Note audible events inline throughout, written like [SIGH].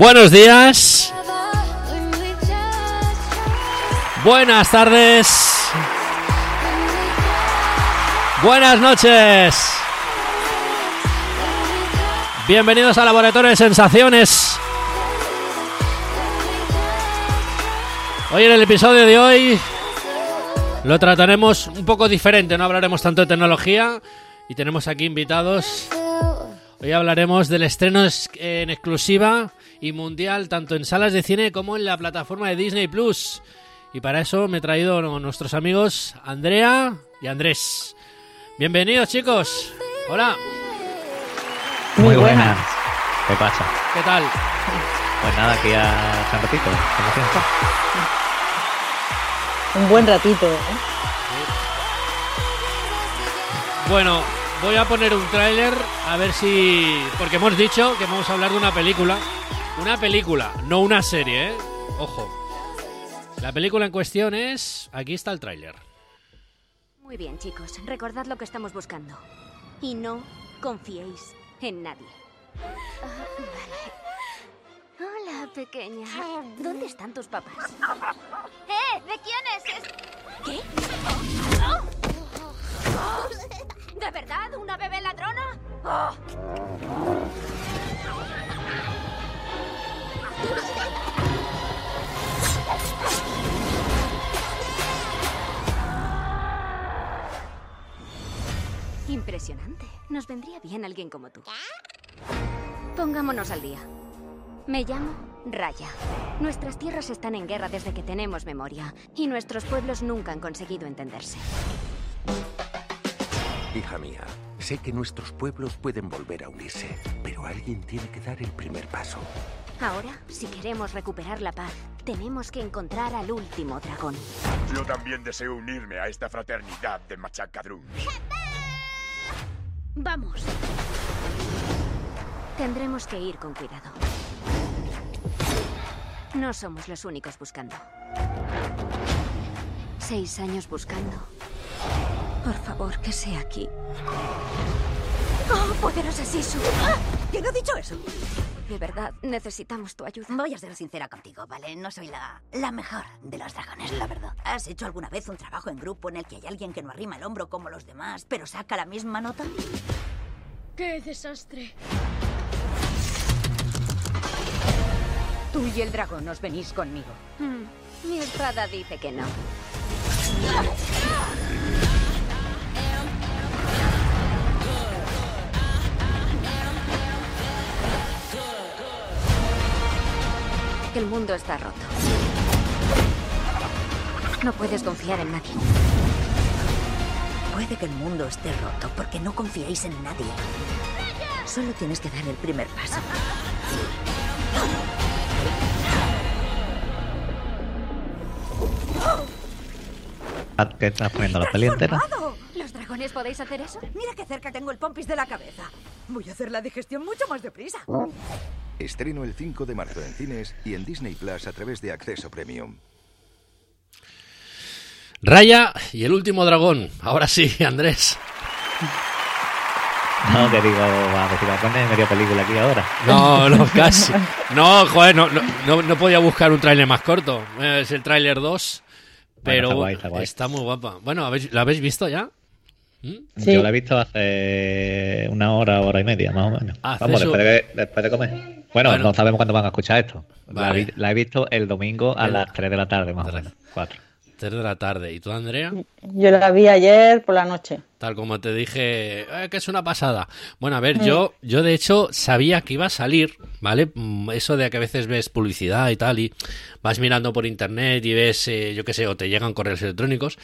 Buenos días. Buenas tardes. Buenas noches. Bienvenidos al Laboratorio de Sensaciones. Hoy en el episodio de hoy lo trataremos un poco diferente, no hablaremos tanto de tecnología y tenemos aquí invitados. Hoy hablaremos del estreno en exclusiva y mundial tanto en salas de cine como en la plataforma de Disney Plus. Y para eso me he traído a nuestros amigos Andrea y Andrés. Bienvenidos chicos. Hola. Muy buenas. ¿Qué pasa? ¿Qué tal? Pues nada, aquí a San Ratito. Un buen ratito, ¿eh? Bueno, voy a poner un tráiler a ver si... Porque hemos dicho que vamos a hablar de una película. Una película, no una serie, ¿eh? Ojo. La película en cuestión es... Aquí está el tráiler. Muy bien, chicos. Recordad lo que estamos buscando. Y no confiéis en nadie. Ah, vale. Hola, pequeña. ¿Dónde están tus papás? ¡Eh! ¿De quién es? es- ¿Qué? ¿De verdad? ¿Una bebé ladrona? Impresionante. Nos vendría bien alguien como tú. Pongámonos al día. Me llamo Raya. Nuestras tierras están en guerra desde que tenemos memoria y nuestros pueblos nunca han conseguido entenderse. Hija mía, sé que nuestros pueblos pueden volver a unirse, pero alguien tiene que dar el primer paso. Ahora, si queremos recuperar la paz, tenemos que encontrar al último dragón. Yo también deseo unirme a esta fraternidad de machacadrún. Vamos. Tendremos que ir con cuidado. No somos los únicos buscando. Seis años buscando. Por favor, que sea aquí. ¡Oh, poderosa Sisu! ¿Quién ha dicho eso? De verdad, necesitamos tu ayuda. Voy a ser sincera contigo, ¿vale? No soy la, la mejor de los dragones, la verdad. ¿Has hecho alguna vez un trabajo en grupo en el que hay alguien que no arrima el hombro como los demás, pero saca la misma nota? ¡Qué desastre! Tú y el dragón os venís conmigo. Hmm, Mi espada dice que no. Que el mundo está roto. No puedes confiar en nadie. Puede que el mundo esté roto porque no confiáis en nadie. Solo tienes que dar el primer paso. ¿Qué estás poniendo la peli. ¿Los dragones podéis hacer eso? Mira qué cerca tengo el pompis de la cabeza. Voy a hacer la digestión mucho más deprisa. Estreno el 5 de marzo en cines y en Disney Plus a través de Acceso Premium. Raya y el último dragón. Ahora sí, Andrés. No, que digo, va a decir, va a poner media película aquí ahora. No, no, casi. No, joder, no, no, no- no podía buscar un tráiler más corto. Eh, Es el tráiler 2. Pero está guay, está guay. está muy guapa. Bueno, ¿habéis- ¿la habéis visto ya? Sí. Yo la he visto hace una hora, hora y media, más o menos. Vamos, después de, después de comer. Bueno, Bueno. no sabemos cuándo van a escuchar esto. La, Vale. vi- la he visto el domingo a El- las 3 de la tarde, más o Tres. menos. 4. 3 de la tarde. ¿Y tú, Andrea? Yo la vi ayer por la noche. Tal como te dije, eh, que es una pasada. Bueno, a ver, yo, yo de hecho sabía que iba a salir, ¿vale? Mm, Eso de que a veces ves publicidad y tal y vas mirando por internet y ves, eh, yo qué sé, o te llegan correos electrónicos.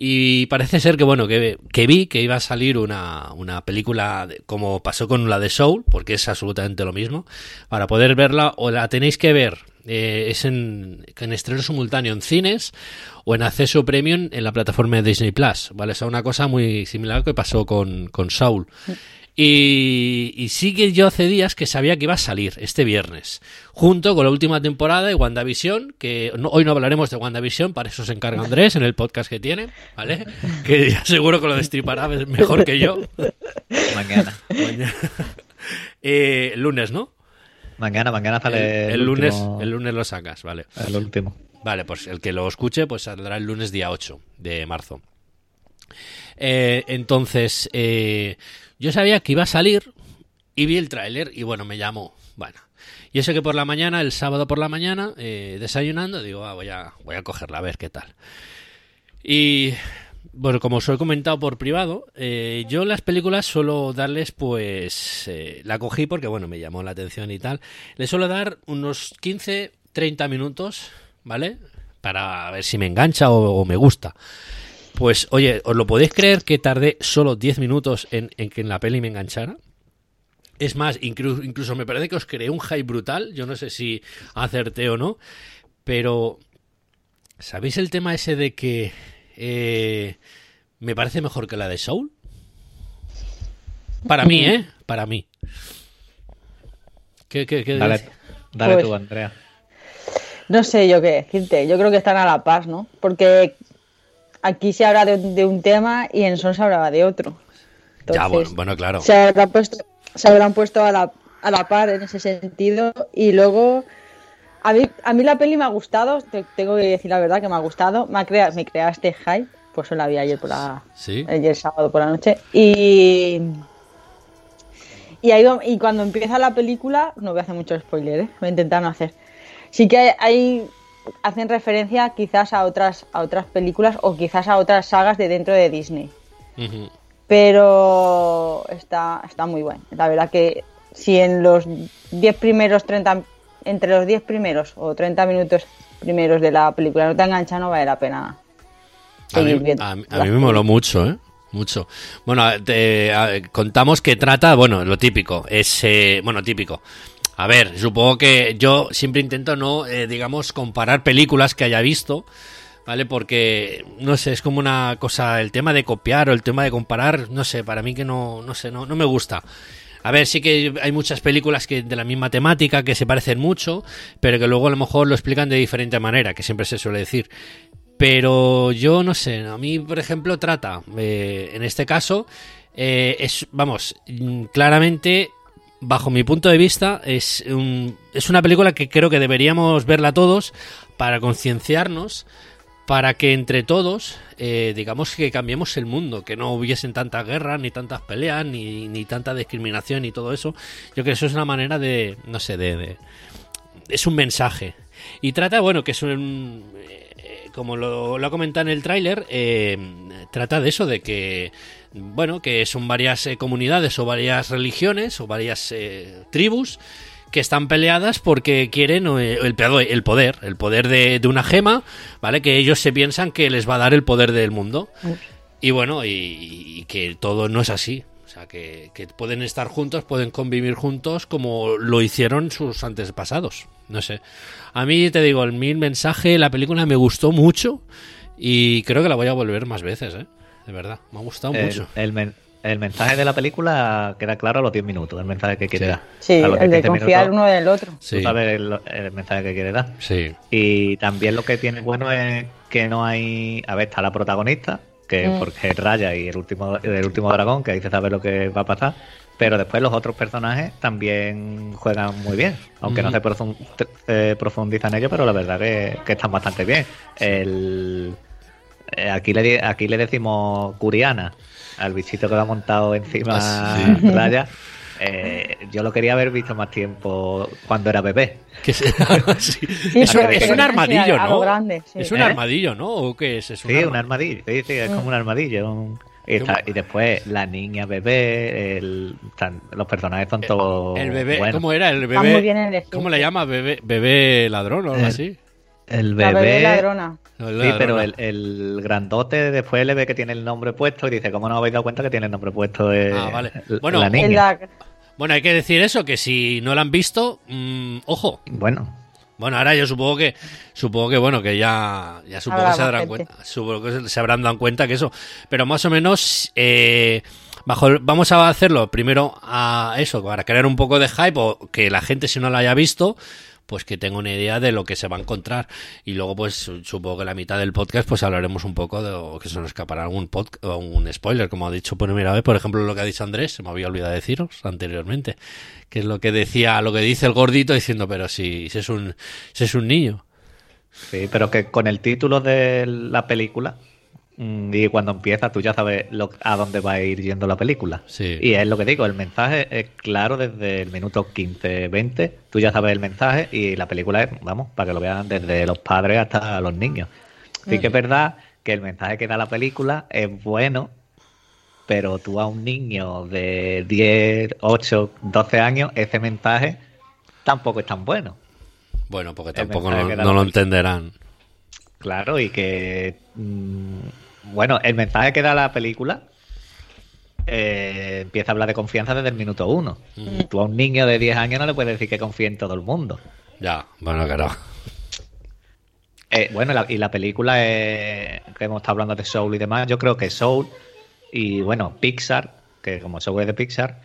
Y parece ser que, bueno, que, que vi que iba a salir una, una película de- como pasó con la de Soul, porque es absolutamente lo mismo. Para poder verla, o la tenéis que ver, eh, es en, en estreno simultáneo en cines o en acceso premium en la plataforma de Disney Plus, ¿vale? O sea, una cosa muy similar que pasó con, con Soul. Y, y sí que yo hace días que sabía que iba a salir este viernes, junto con la última temporada de WandaVision, que no- hoy no hablaremos de WandaVision, para eso se encarga Andrés en el podcast que tiene, ¿vale? Que ya seguro que lo destripará mejor que yo. Mañana. Mañana. [LAUGHS] Eh, lunes, ¿no? Mañana, mañana El, sale el lunes, último- el lunes lo sacas, vale. el último. Vale, pues el que lo escuche, pues saldrá el lunes día 8 de marzo. Eh, entonces, eh, yo sabía que iba a salir y vi el tráiler y bueno, me llamó. Bueno, y eso que por la mañana, el sábado por la mañana, eh, desayunando, digo, ah, voy, a, voy a cogerla a ver qué tal. Y bueno, como os he comentado por privado, eh, yo las películas suelo darles, pues, eh, la cogí porque, bueno, me llamó la atención y tal. Le suelo dar unos 15, 30 minutos, ¿vale? Para ver si me engancha o, o me gusta. Pues, oye, ¿os lo podéis creer que tardé solo 10 minutos en, en que en la peli me enganchara? Es más, incluso, incluso me parece que os creé un hype brutal. Yo no sé si acerté o no. Pero, ¿sabéis el tema ese de que eh, me parece mejor que la de Soul? Para mí, ¿eh? Para mí. ¿Qué, qué, qué Dale, dale Pues- tú, Andrea. No sé yo qué decirte. Yo creo que están a la paz, ¿no? Porque aquí se habla de, de un tema y en Son se hablaba de otro. Ya, bueno, bueno, claro. se, habrán puesto, se habrán puesto a la, a la par en ese sentido. Y luego, a mí, a mí la peli me ha gustado. te- tengo que decir la verdad que me ha gustado. Me, ha crea, me crea este hype. Por eso la vi ayer por la, Sí. ayer sábado por la noche. Y. Y, ahí, y cuando empieza la película, no voy a hacer mucho spoiler, ¿eh? voy a intentar no hacer. Sí que hay, hay- hacen referencia quizás a otras, a otras películas o quizás a otras sagas de dentro de Disney. Pero está, está muy bueno. La verdad que si en los 10 primeros 30, entre los 10 primeros o 30 minutos primeros de la película no te engancha, no vale la pena A mí, seguir viendo. a mí- a mí me moló mucho, ¿eh? Mucho. Bueno, te- a- contamos que trata, bueno, lo típico, es, eh, bueno, típico. A ver, supongo que yo siempre intento no, eh, digamos, comparar películas que haya visto, ¿vale? Porque, no sé, es como una cosa, el tema de copiar o el tema de comparar, no sé, para mí que no, no sé, no, no me gusta. A ver, sí que hay muchas películas que de la misma temática que se parecen mucho, pero que luego a lo mejor lo explican de diferente manera, que siempre se suele decir. Pero yo no sé, a mí, por ejemplo, trata, eh, en este caso, eh, es, vamos, mm, claramente, bajo mi punto de vista, es, un- es una película que creo que deberíamos verla todos para concienciarnos, para que entre todos, eh, digamos que cambiemos el mundo, que no hubiesen tantas guerras, ni tantas peleas, ni, ni tanta discriminación, y todo eso. Yo creo que eso es una manera de, no sé, de- es un mensaje. Y trata, bueno, que es un. eh, como lo, lo ha comentado en el tráiler, eh, trata de eso, de que. Bueno, que son varias eh, comunidades o varias religiones o varias eh, tribus que están peleadas porque quieren eh, el, el poder, el poder de, de una gema, ¿vale? Que ellos se piensan que les va a dar el poder del mundo. Y bueno, y, y que todo no es así. O sea, que, que pueden estar juntos, pueden convivir juntos como lo hicieron sus antepasados. No sé. A mí te digo, el mil mensaje, la película me gustó mucho y creo que la voy a volver más veces, ¿eh? De verdad, me ha gustado El, mucho. el men- el mensaje de la película queda claro a los 10 minutos, el mensaje que quiere Sí. dar. Sí, A los el de 15 confiar minutos, uno del otro. Sí, Tú sabes el, el mensaje que quiere dar. sí. Y también lo que tiene bueno es que no hay. A ver, está la protagonista, que Mm. porque es Raya y el último, el último dragón, que ahí se sabe lo que va a pasar. Pero después los otros personajes también juegan muy bien. Aunque no Mm. se eh, profundiza en ello, pero la verdad que, que están bastante bien. El, aquí, le, di- aquí le decimos Curiana, al bichito que va montado encima Ah, sí. Raya. Eh, yo lo quería haber visto más tiempo cuando era bebé. Que se- [LAUGHS] sí. Sí, Es, un- es armadillo, ¿no? grande, sí. Es un ¿Eh? armadillo, ¿no? ¿O qué es? Es un Sí, arma- un armadillo, sí, sí, es Mm. como un armadillo. un- y, está- y después la niña bebé, el, están- los personajes son todos El bebé, buenos. ¿cómo era? El Está muy bien bebé. ¿Cómo le llama? Bebé, bebé ladrón o algo Eh, así. El La bebé, bebé ladrona. Sí, ladrona. pero el, el grandote después le ve que tiene el nombre puesto y dice, ¿cómo no os habéis dado cuenta que tiene el nombre puesto de Ah, vale. Bueno, la niña? la- Bueno, hay que decir eso, que si no la han visto, mm, ojo. Bueno, Bueno, ahora yo supongo que, supongo que bueno, que ya, ya supongo que se darán gente. cuenta, supongo que se- se habrán dado cuenta que eso, pero más o menos, eh, bajo el- vamos a hacerlo primero a eso, para crear un poco de hype o que la gente si no la haya visto, pues que tenga una idea de lo que se va a encontrar. Y luego, pues su- supongo que la mitad del podcast, pues hablaremos un poco de o que se nos escapará algún un spoiler, como ha dicho por primera vez. Por ejemplo, lo que ha dicho Andrés, se me había olvidado deciros anteriormente, que es lo que decía, lo que dice el gordito diciendo, pero si, si es un, si es un niño. Sí, pero que con el título de la película y cuando empieza tú ya sabes lo- a dónde va a ir yendo la película. Sí. Y es lo que digo, el mensaje es claro desde el minuto 15, 20, tú ya sabes el mensaje y la película es, vamos, para que lo vean desde los padres hasta los niños. Sí que es verdad que el mensaje que da la película es bueno, pero tú a un niño de 10, 8, 12 años, ese mensaje tampoco es tan bueno. Bueno, porque tampoco no, lo entenderán. Claro, y que. mm, bueno, el mensaje que da la película eh, empieza a hablar de confianza desde el minuto uno. Tú a un niño de 10 años no le puedes decir que confíe en todo el mundo. Ya, bueno, claro. Eh, bueno, la- y la película es, que hemos estado hablando de Soul y demás, yo creo que Soul y bueno, Pixar, que como Soul es de Pixar,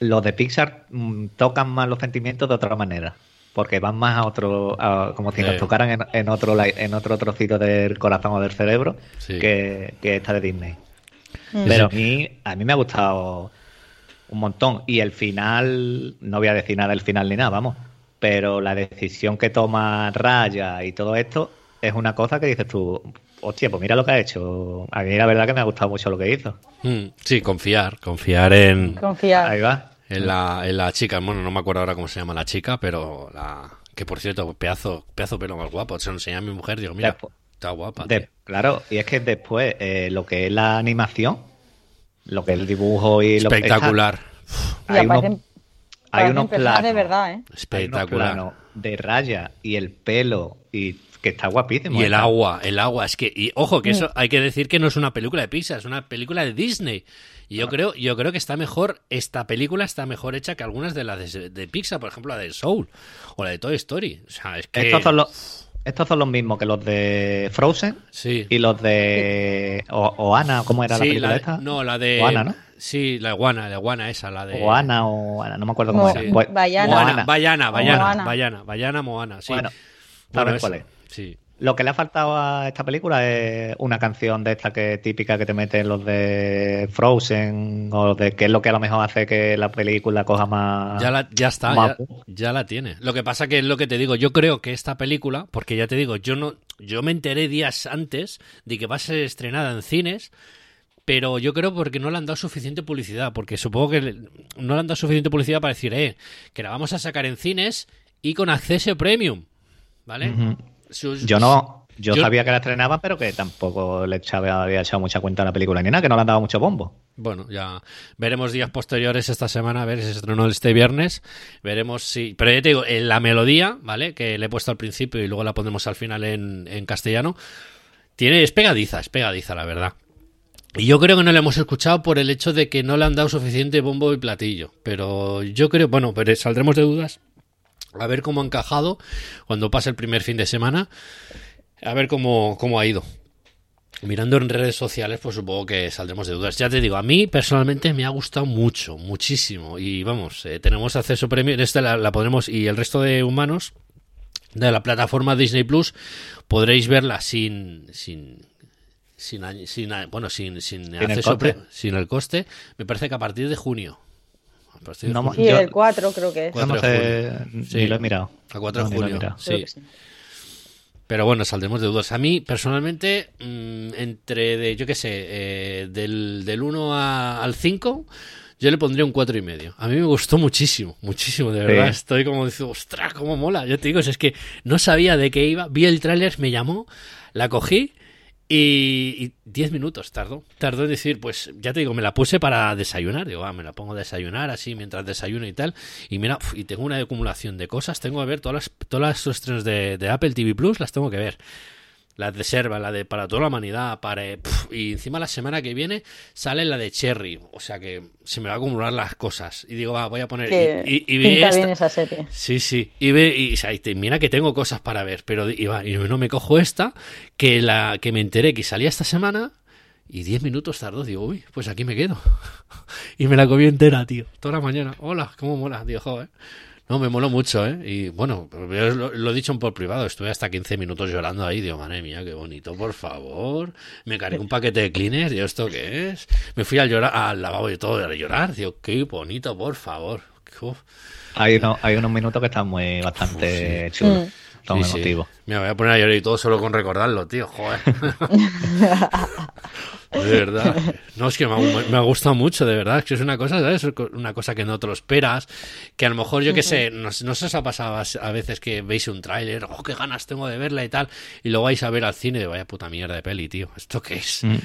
los de Pixar mm, tocan más los sentimientos de otra manera. Porque van más a otro, a- como si nos Sí. tocaran en, en otro en otro trocito del corazón o del cerebro Sí. que, que esta de Disney. Mm. Pero a mí, a mí me ha gustado un montón. Y el final, no voy a decir nada del final ni nada, vamos. Pero la decisión que toma Raya y todo esto es una cosa que dices tú, hostia, pues mira lo que ha hecho. A mí la verdad que me ha gustado mucho lo que hizo. Mm, Sí, confiar, confiar en, Confiar. Ahí va. En la, en la chica. Bueno, no me acuerdo ahora cómo se llama la chica, pero la que por cierto, pedazo, pedazo pelo más guapo. Se lo enseñé a mi mujer, digo, mira, está guapa. De- claro, y es que después eh, lo que es la animación, lo que es el dibujo y lo Espectacular, Y hay unos, aparecen, hay unos personas de planos. verdad, ¿eh? Hay unos espectacular. planos de raya y el pelo y que está guapísimo. Y el está. agua, el agua, es que, y ojo, Mm. que eso hay que decir que no es una película de Pixar, es una película de Disney. Y yo creo, yo creo que está mejor, esta película está mejor hecha que algunas de las de, de Pixar, por ejemplo la de Soul o la de Toy Story. O sea, es que Estos son los estos son los mismos que los de Frozen sí. y los de o, Oana, ¿cómo era la Sí, película la- esta? no, la de Oana, ¿no? Sí, la iguana, la iguana esa, la de Oana o Ana, no me acuerdo cómo Mo- era. sí. Bayana. Moana. Bayana, Bayana, Moana. Bayana, Bayana, Moana, sí. Bueno, Bueno, ¿sabes eso, cuál es? Sí. Lo que le ha faltado a esta película es una canción de esta que típica que te meten los de Frozen o de que es lo que a lo mejor hace que la película coja más Ya, la- ya está, ya, ya la tiene. Lo que pasa que es lo que te digo, yo creo que esta película, porque ya te digo, yo no, yo me enteré días antes de que va a ser estrenada en cines, pero yo creo porque no le han dado suficiente publicidad, porque supongo que no le han dado suficiente publicidad para decir, eh, que la vamos a sacar en cines y con acceso premium, ¿vale? Sus- Yo no, yo, Yo- sabía que la estrenaban, pero que tampoco le echaba, había echado mucha cuenta a la película ni nada, que no le han dado mucho bombo. Bueno, ya veremos días posteriores esta semana, a ver si se estrenó este viernes. Veremos si. Pero ya te digo, en la melodía, ¿vale? Que le he puesto al principio y luego la pondremos al final en, en castellano. Tiene, es pegadiza, es pegadiza, la verdad. Y yo creo que no la hemos escuchado por el hecho de que no le han dado suficiente bombo y platillo. Pero yo creo, bueno, pero saldremos de dudas. A ver cómo ha encajado cuando pase el primer fin de semana. A ver cómo, cómo ha ido. Mirando en redes sociales, pues supongo que saldremos de dudas. Ya te digo, a mí personalmente me ha gustado mucho, muchísimo. Y vamos, eh, tenemos acceso premium, esta la, la podremos, y el resto de humanos de la plataforma Disney Plus podréis verla sin, sin, sin, sin bueno, sin, sin, el acceso pre- sin el coste. Me parece que a partir de junio. Partir de No. Y Yo- el 4 creo que es. Cuatro No de sé, junio. ni Sí. lo he mirado. A 4 No, de junio. mirado. Sí. sí. Pero bueno, saldremos de dudas. A mí, personalmente, mm, entre, de, yo qué sé, eh, del, del 1 a- al 5, yo le pondría un 4 y medio. A mí me gustó muchísimo, muchísimo, de verdad. Sí. Estoy como, diciendo, ostras, cómo mola. Yo te digo, es que no sabía de qué iba. Vi el tráiler, me llamó, la cogí y y 10 minutos tardó. Tardó en decir, pues ya te digo, me la puse para desayunar. Digo, ah, me la pongo a desayunar así mientras desayuno y tal. Y mira, uf, y tengo una acumulación de cosas. Tengo que ver todas las, todas las estrenos de, de Apple TV Plus, las tengo que ver. La de Serva, la de Para toda la humanidad, para, eh, y encima la semana que viene sale la de Cherry. O sea que se me va a acumular las cosas. Y digo, va, voy a poner. Que y, y, y vi pinta esta- bien esa serie. Sí, sí. Y, ve, y, o sea, y te- mira que tengo cosas para ver, pero y, va, y no me cojo esta, que la que me enteré que salía esta semana Y 10 minutos tardó, digo, uy, pues aquí me quedo. [LAUGHS] y me la comí entera, tío. Toda la mañana. Hola, cómo mola, tío, joder. No, me moló mucho, ¿eh? Y bueno, lo, lo he dicho por privado, estuve hasta 15 minutos llorando ahí, digo, madre mía, qué bonito, por favor. Me cargué un paquete de cleaners, digo, ¿esto qué es? Me fui al, llorar, al lavabo y todo, a llorar, digo, qué bonito, por favor. Uf. Hay, uno, hay unos minutos que están muy bastante chulos. Sí, sí. emotivos. Me voy a poner a llorar y todo solo con recordarlo, tío, [LAUGHS] [LAUGHS] joder. de verdad. No, es que me ha, me ha gustado mucho, de verdad. Es que es una cosa, ¿sabes? Una cosa que no te lo esperas. Que a lo mejor, yo qué sé, no, no se os ha pasado a veces que veis un tráiler, oh, qué ganas tengo de verla y tal, y luego vais a ver al cine de vaya puta mierda de peli, tío. ¿Esto qué es? Mm.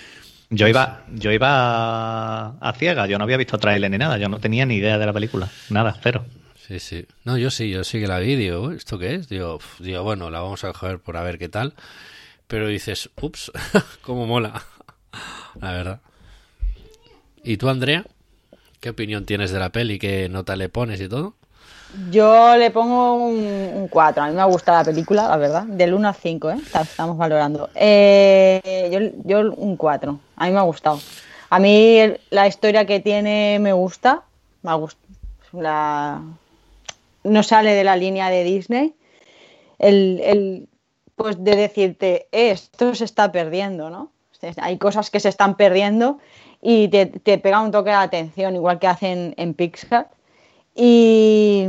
Yo iba, yo iba a, a ciegas, yo no había visto tráiler ni nada, yo no tenía ni idea de la película, nada, cero. Sí, sí. No, yo sí, yo sí que la vi, digo, "Uy, ¿esto qué es? Digo, digo, bueno, la vamos a coger por a ver qué tal. Pero dices, ups, [LAUGHS] cómo mola. [LAUGHS] La verdad. ¿Y tú, Andrea? ¿Qué opinión tienes de la peli? ¿Qué nota le pones y todo? Yo le pongo un 4. A mí me ha gustado la película, la verdad. Del 1 al 5, ¿eh? Estamos valorando. Eh, yo, yo un 4. A mí me ha gustado. A mí la historia que tiene me gusta. Me ha gust- la... No sale de la línea de Disney. El, el, pues de decirte, "Eh, esto se está perdiendo, ¿no? Hay cosas que se están perdiendo y te, te pega un toque de atención, igual que hacen en Pixar. Y,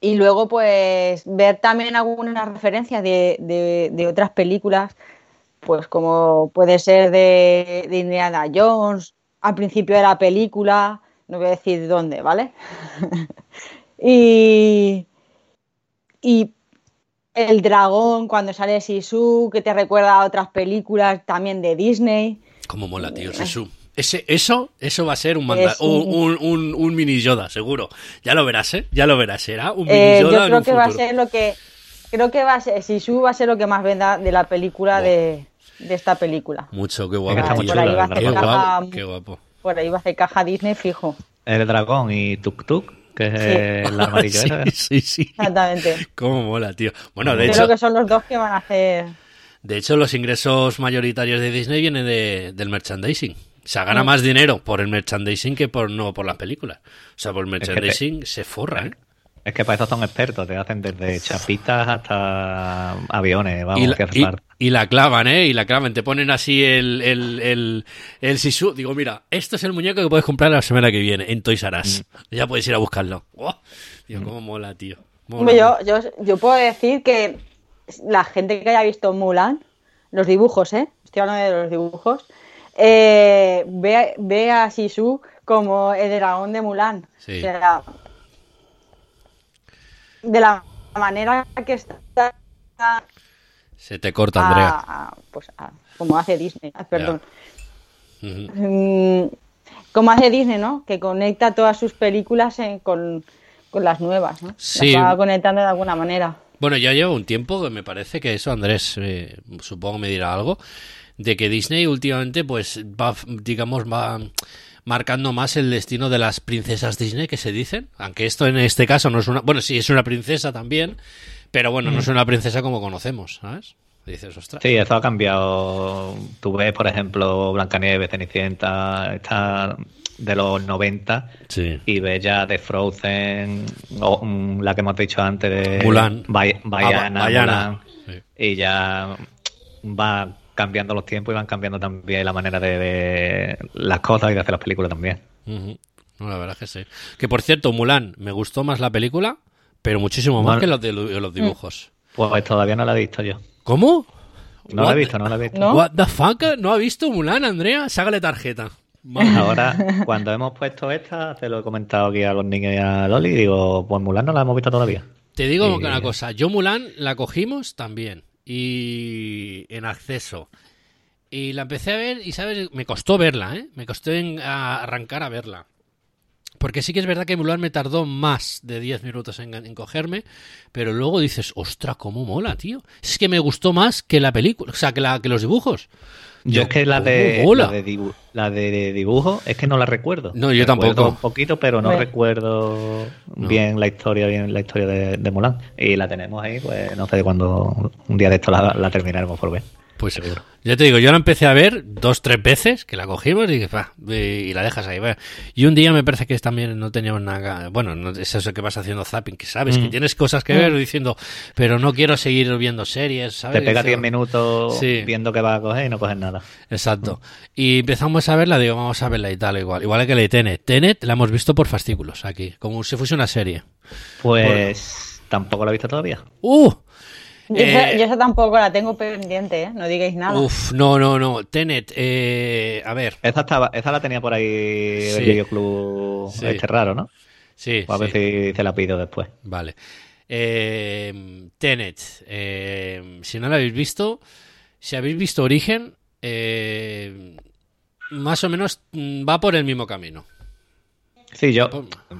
y luego, pues, ver también algunas referencias de, de- otras películas, pues como puede ser de, de Indiana Jones, al principio de la película, no voy a decir dónde, ¿vale? [LAUGHS] y, y el dragón cuando sale Sisu, que te recuerda a otras películas también de Disney. ¿Cómo mola, tío? Sisu. Ese, eso, eso va a ser un, manda- un- un, un, un- un mini Yoda, seguro. Ya lo verás, ¿eh? Ya lo verás. Será un mini Eh, Yoda yo en creo un que va a ser lo que creo que va a ser Sisu va a ser lo que más venda de la película de, de esta película. Mucho, guapo, ahí va a hacer caja, qué guapo. por ahí va a hacer caja Disney fijo. El dragón y Tuk Tuk, que es el amarillo [LAUGHS] sí, ese. sí, sí. Exactamente. Cómo mola, tío. Bueno, de Creo hecho, que son los dos que van a hacer. de hecho, los ingresos mayoritarios de Disney vienen de, del merchandising. O sea, gana Mm. más dinero por el merchandising que por no por las películas. O sea, por el que te- merchandising se forra, ¿eh? Es que para eso son expertos, te hacen desde chapitas hasta aviones, vamos, y, la, que hace y- y la clavan, ¿eh? Y la clavan. Te ponen así el, el, el, el Sisu. Digo, mira, esto es el muñeco que puedes comprar la semana que viene en Toys R Us. Mm. Ya puedes ir a buscarlo. ¡Guau! Digo, cómo mola, tío. Mola, Hombre, yo, yo, yo puedo decir que la gente que haya visto Mulan, los dibujos, ¿eh? Estoy hablando de los dibujos, eh, ve, ve a Sisu como el dragón de Mulan. Sí. O sea, de la manera que está Se te corta, Andrea. a- pues a- como hace Disney, ah, perdón. Mm, como hace Disney, ¿no? Que conecta todas sus películas en- con, con las nuevas, ¿no? Sí. Las va conectando de alguna manera. Bueno, ya lleva un tiempo que me parece que eso, Andrés, eh, supongo me dirá algo, de que Disney últimamente, pues, va, digamos, va marcando más el destino de las princesas Disney que se dicen, aunque esto en este caso no es una, bueno, sí es una princesa también, pero bueno, no es una princesa como conocemos, ¿sabes? Dices, ostras. Sí, eso ha cambiado. Tú ves, por ejemplo, Blancanieves, Cenicienta, está de los 90 Sí. y ves ya de Frozen, o, mm, la que hemos dicho antes de Mulan. Ah, Ba- Baiana. Mulan, Sí. y ya va cambiando los tiempos y van cambiando también la manera de, de las cosas y de hacer las películas también. No, la verdad es que sí. Que por cierto, Mulan, me gustó más la película, pero muchísimo más Bueno. que los, de los dibujos. Pues todavía no la he visto yo. ¿Cómo? No la he visto, no la he visto. ¿No? What the fuck? ¿No ha visto Mulan, Andrea? Ságale tarjeta. [LAUGHS] Ahora, cuando hemos puesto esta, se lo he comentado aquí a los niños y a Loli, y digo, pues Mulan no la hemos visto todavía. Te digo Y- una cosa, yo Mulan la cogimos también y en acceso. Y la empecé a ver y, ¿sabes? Me costó verla, ¿eh? Me costó arrancar a verla. Porque sí que es verdad que Mulan me tardó más de 10 minutos en, en cogerme, pero luego dices, ostra, cómo mola, tío. Es que me gustó más que la película, o sea, que, la, que los dibujos. Yo es que la de, la de, dibu- la de dibujo es que no la recuerdo. No, yo Recuerdo tampoco. Un poquito, pero no Bueno. recuerdo bien la historia, bien la historia de, de Mulan. Y la tenemos ahí, pues no sé de cuándo, un día de esto la, la terminaremos por ver. Pues ya te digo, yo la empecé a ver dos, tres veces, que la cogimos y, va, y la dejas ahí. va. Y un día me parece que también no teníamos nada. Bueno, no, es eso que vas haciendo zapping, que sabes que Mm. tienes cosas que ver diciendo, pero no quiero seguir viendo series, ¿sabes? Te pega Dice, 10 minutos Sí. viendo que vas a coger y no coges nada. Exacto. Y empezamos a verla, digo, vamos a verla y tal, igual. Igual que la de Tenet. Tenet la hemos visto por fascículos aquí, como si fuese una serie. Pues tampoco lo he visto todavía. ¡Uh! Yo, Eh, esa, yo esa tampoco la tengo pendiente, ¿eh? No digáis nada. Uf, no, no, no. Tenet, eh, a ver. Esa, estaba, esa la tenía por ahí Sí. el videoclub Sí. este raro, ¿no? Sí, A ver sí. si se la pido después. Vale. Eh, Tenet, eh, si no la habéis visto, si habéis visto Origen, eh, más o menos mm, va por el mismo camino. Sí, yo,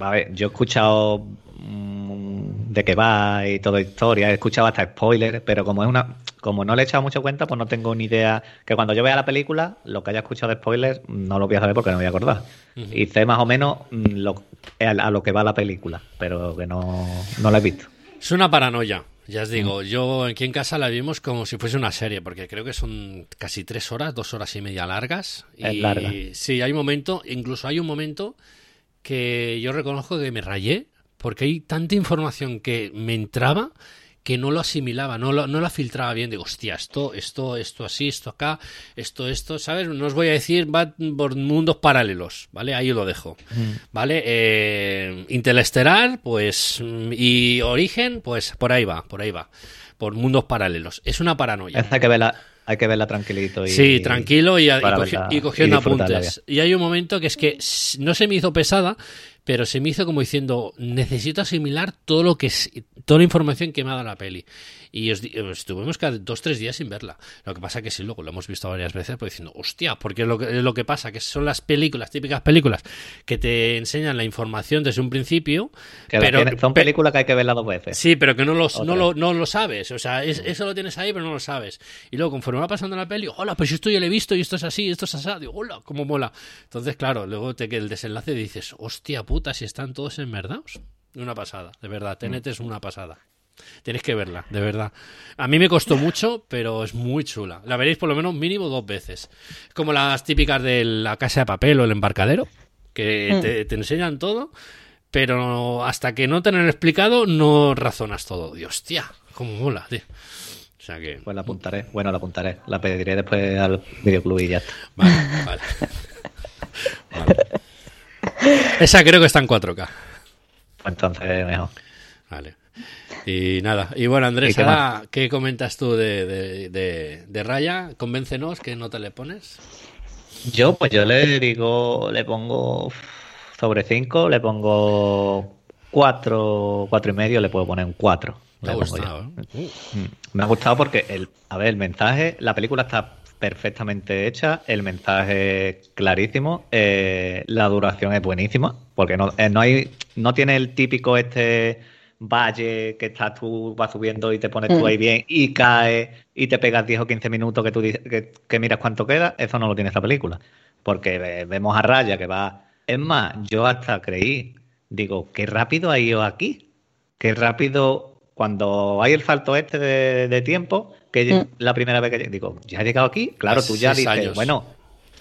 a ver, yo he escuchado mm, de qué va y toda historia, he escuchado hasta spoilers, pero como es una, como no le he echado mucho cuenta, pues no tengo ni idea que cuando yo vea la película, lo que haya escuchado de spoilers no lo voy a saber porque no me voy a acordar. Ujú. Y sé más o menos mm, lo, a, a lo que va la película, pero que no, no la he visto. Es una paranoia, ya os digo. Yo aquí en casa la vimos como si fuese una serie, porque creo que son casi tres horas, dos horas y media largas. Es y larga. sí, hay un momento, incluso hay un momento que yo reconozco que me rayé, porque hay tanta información que me entraba que no lo asimilaba, no lo, no la filtraba bien. Digo, hostia, esto, esto, esto así, esto acá, esto, esto, ¿sabes? No os voy a decir, va por mundos paralelos, ¿vale? Ahí lo dejo. ¿Vale? Eh, Interestelar, pues. mm, Y Origen, pues por ahí va, por ahí va. Por mundos paralelos. Es una paranoia. Hay que verla, hay que verla tranquilito y Sí, tranquilo y, y, para cogi- verla y cogiendo apuntes. Y hay un momento que es que no se me hizo pesada, pero se me hizo como diciendo, necesito asimilar todo lo que toda la información que me ha dado la peli. Y eh, estuvimos cada dos, tres días sin verla. Lo que pasa que sí, luego lo hemos visto varias veces, pues diciendo, hostia, porque es lo que, es lo que pasa, que son las películas, típicas películas, que te enseñan la información desde un principio, Que pero son pe- películas que hay que verlas dos veces. Sí, pero que no, los, no, lo, no lo sabes. O sea, es- eso lo tienes ahí, pero no lo sabes. Y luego, conforme va pasando la peli, hola, pues esto ya lo he visto y esto es así, esto es así. Digo, hola, cómo mola. Entonces, claro, luego te que el desenlace dices, hostia puta, si están todos enmerdados. Una pasada, de verdad. Tenet es una pasada. Tenéis que verla, de verdad. A mí me costó mucho, pero es muy chula. La veréis por lo menos mínimo dos veces. Es como las típicas de la casa de papel o el embarcadero, que Mm. te, te enseñan todo, pero hasta que no te lo han explicado no razonas todo. Dios, hostia, cómo mola, tío. O sea que... Pues la apuntaré. Bueno, la apuntaré. La pediré después al videoclub y ya está. Vale, vale. [LAUGHS] Vale. Esa creo que está en 4K. Pues entonces mejor. Vale. Y nada. Y bueno, Andrés, ¿Y qué ahora, ¿qué comentas tú de, de, de- de Raya? Convéncenos que no te le pones. Yo, pues yo le digo, le pongo sobre 5, le pongo 4, 4 y medio, le puedo poner un 4. Te ha gustado, ¿eh? Me ha gustado porque, el, a ver, el mensaje, la película está perfectamente hecha, el mensaje es clarísimo, eh, la duración es buenísima, porque no, eh, no hay, no tiene el típico este valle que estás tú, vas subiendo y te pones tú Mm. ahí bien y cae y te pegas 10 o 15 minutos que tú dices, que, que miras cuánto queda, eso no lo tiene esta película. Porque ve- vemos a Raya que va. Es más, yo hasta creí, digo, qué rápido ha ido aquí. Qué rápido, cuando hay el salto este de, de tiempo, que Mm. la primera vez que digo, ya he llegado aquí, claro, tú ya dices, años. bueno,